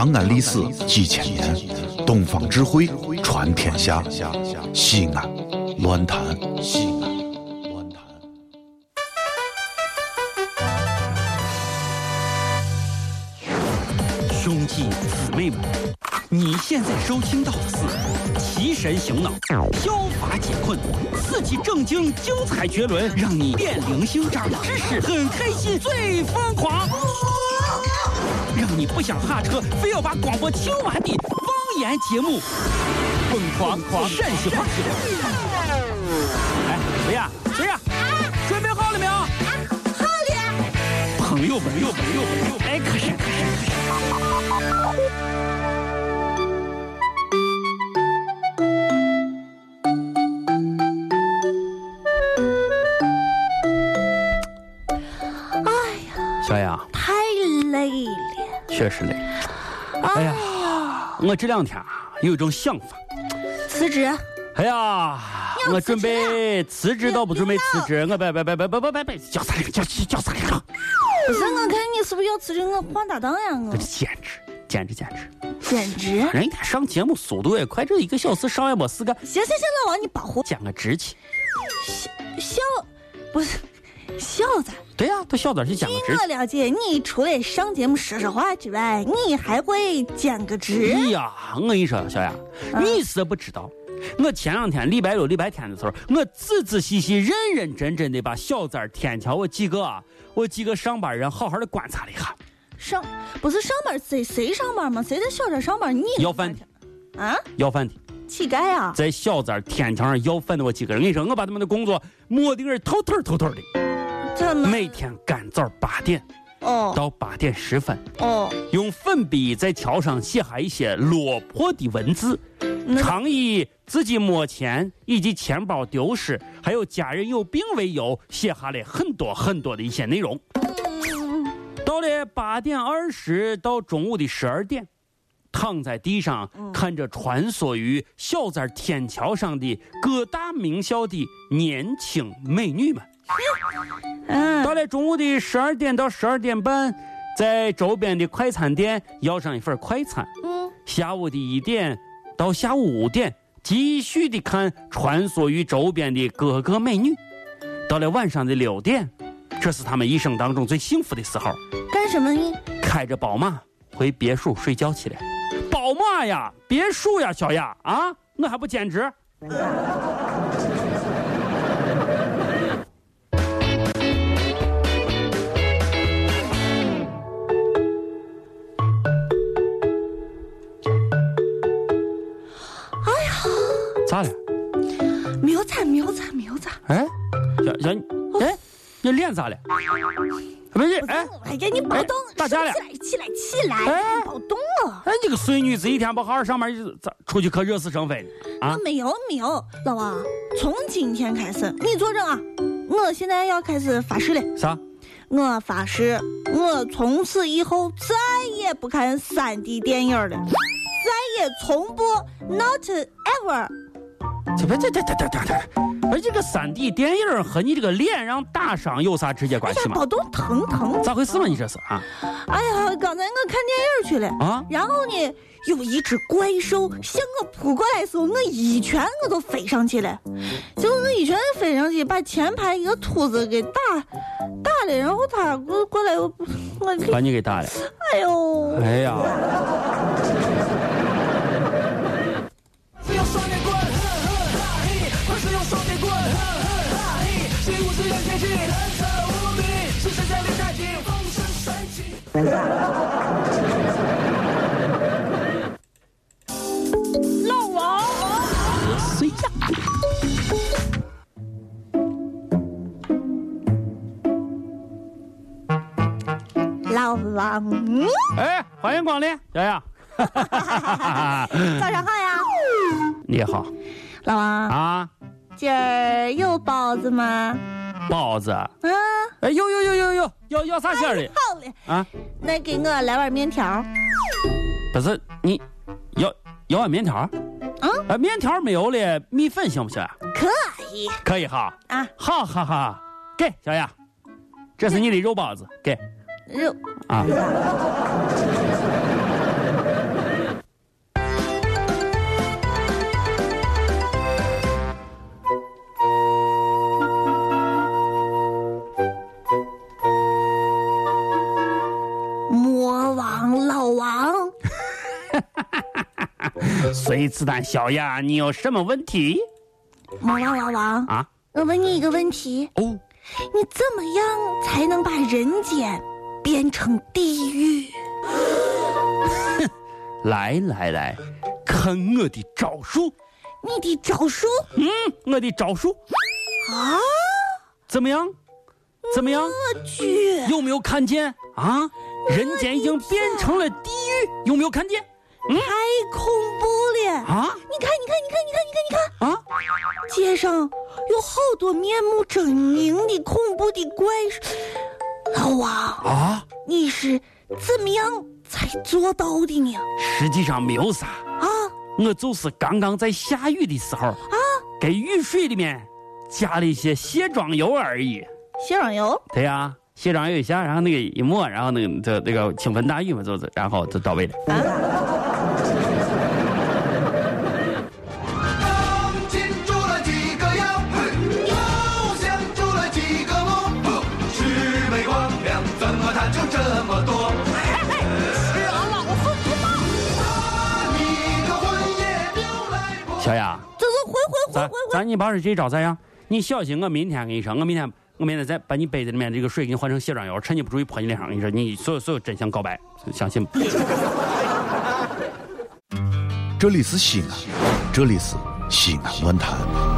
长安历史几千年，东方智慧传天下。西安，乱谈西安，乱谈。兄弟姊妹们，你现在收听到的是提神醒脑、消乏解困、刺激正经、精彩绝伦，让你变零星长知识、很开心、最疯狂，让你不想下车，非要把广播听完的方言节目，疯狂狂陕西话。哎，谁呀？谁呀？准备好了没有？好了，朋友们，朋友们，朋友们，确实累。哎呀，我这两天啊有一种想法。辞职，哎呀，我准备辞职倒不准备辞职，我别别别别别别别别叫啥叫叫啥个？不是我看你是不是要辞职？我换搭档呀，我这简直简直简直！简直。人家上节目速度也快，这一个小时上也没事干，行行行，老王你保护兼个志气。小，不是小子。对呀、他小子去兼个据。我了解，你除了上节目说说话之外，你还会兼个职。哎呀，我跟你说，小雅，你是不知道，我前两天礼拜六、礼拜天的时候，我仔仔细细、认认真真的把小三儿天桥我几个啊，我几个上班人好好的观察了一下。上不是上班，谁谁上班吗？谁在小寨上班？你要饭的，啊？要饭的，乞丐啊？在小寨儿天桥上要饭的我几个人，我跟你说，我把他们的工作摸的个透透透透的，每天干早八点哦。到八点十分，哦，用粉笔在桥上写下一些落魄的文字，常以自己没钱以及钱包丢失，还有家人有病为由，写下了很多很多的一些内容。嗯。到了八点二十到中午的十二点，躺在地上看着穿梭于小寨天桥上的各大名校的年轻美女们。嗯到了中午的十二点到十二点半，在周边的快餐店要上一份快餐。嗯，下午的一点到下午五点，继续的看穿梭于周边的各个美女。到了晚上的六点，这是他们一生当中最幸福的时候，干什么呢？开着宝马回别墅睡觉去了。宝马呀，别墅呀，小雅啊，我还不兼职。咋了？没有咋没有咋没有咋。哎，小小，哎，你脸咋了？不是，哎。哎呀，你别动，打架了起来起来起来，哎别动了。哎，你个碎女子，一天不好好上班，就咋出去可惹是生非呢啊？没有没有，老王，从今天开始，你作证啊！我现在要开始发誓了，啥？我发誓，我从此以后再也不看三 D 电影了，再也从不 not ever。这不这这这这这这，个三 D 电影和你这个脸上打伤有啥直接关系，吗？宝动疼疼！咋回事嘛？你这是啊哎呀，刚才我看电影去了，啊？然后呢，有一只怪兽向我扑过来的时候，我一拳我都飞上去了，结果我一拳飞上去，把前排一个秃子给打打了，然后他过过来，我我把你给打了。哎呦，哎呀，气，人车无比，是谁在离太近，风生水起。老王，谁呀？老王，嗯哎，欢迎光临，小雅。早上好呀，你好老王，啊，今儿有包子吗？包子。啊，哎，呦呦呦呦呦，要要啥馅儿的好嘞，啊？那给我来碗面条。不是你要要碗面条？嗯，啊，面条没有了，米粉行不行啊？可以可以哈。啊，好好好，给小雅，这是你的肉包子，给肉啊。随子弹小呀，你有什么问题魔王老王，啊？我问你一个问题，哦，你怎么样才能把人间变成地狱？哼来来来，看我的招数，你的招数嗯，我的招数啊？怎么样？怎么样？我去，有没有看见啊？人间已经变成了地狱，有没有看见太恐怖了！啊？你看，你看，你看，你看，你看，你看，啊？街上有好多面目狰狞的恐怖的怪兽。老王，啊？你是怎么样才做到的呢？实际上没有啥，啊，我就是刚刚在下雨的时候啊，给雨水里面加了一些卸妆油而已。卸妆油。对呀、卸妆油一下，然后那个一抹，然后那个这那个倾盆大雨嘛，就是，然后就到位了。当咱你把这这招咋样？你小心，我明天跟你说，我明天我明天再把你杯子里面这个水给你换成卸妆油，趁你不注意泼你脸上。跟你说，你所有所有真相告白，相信不？这里是西安，这里是西安论坛。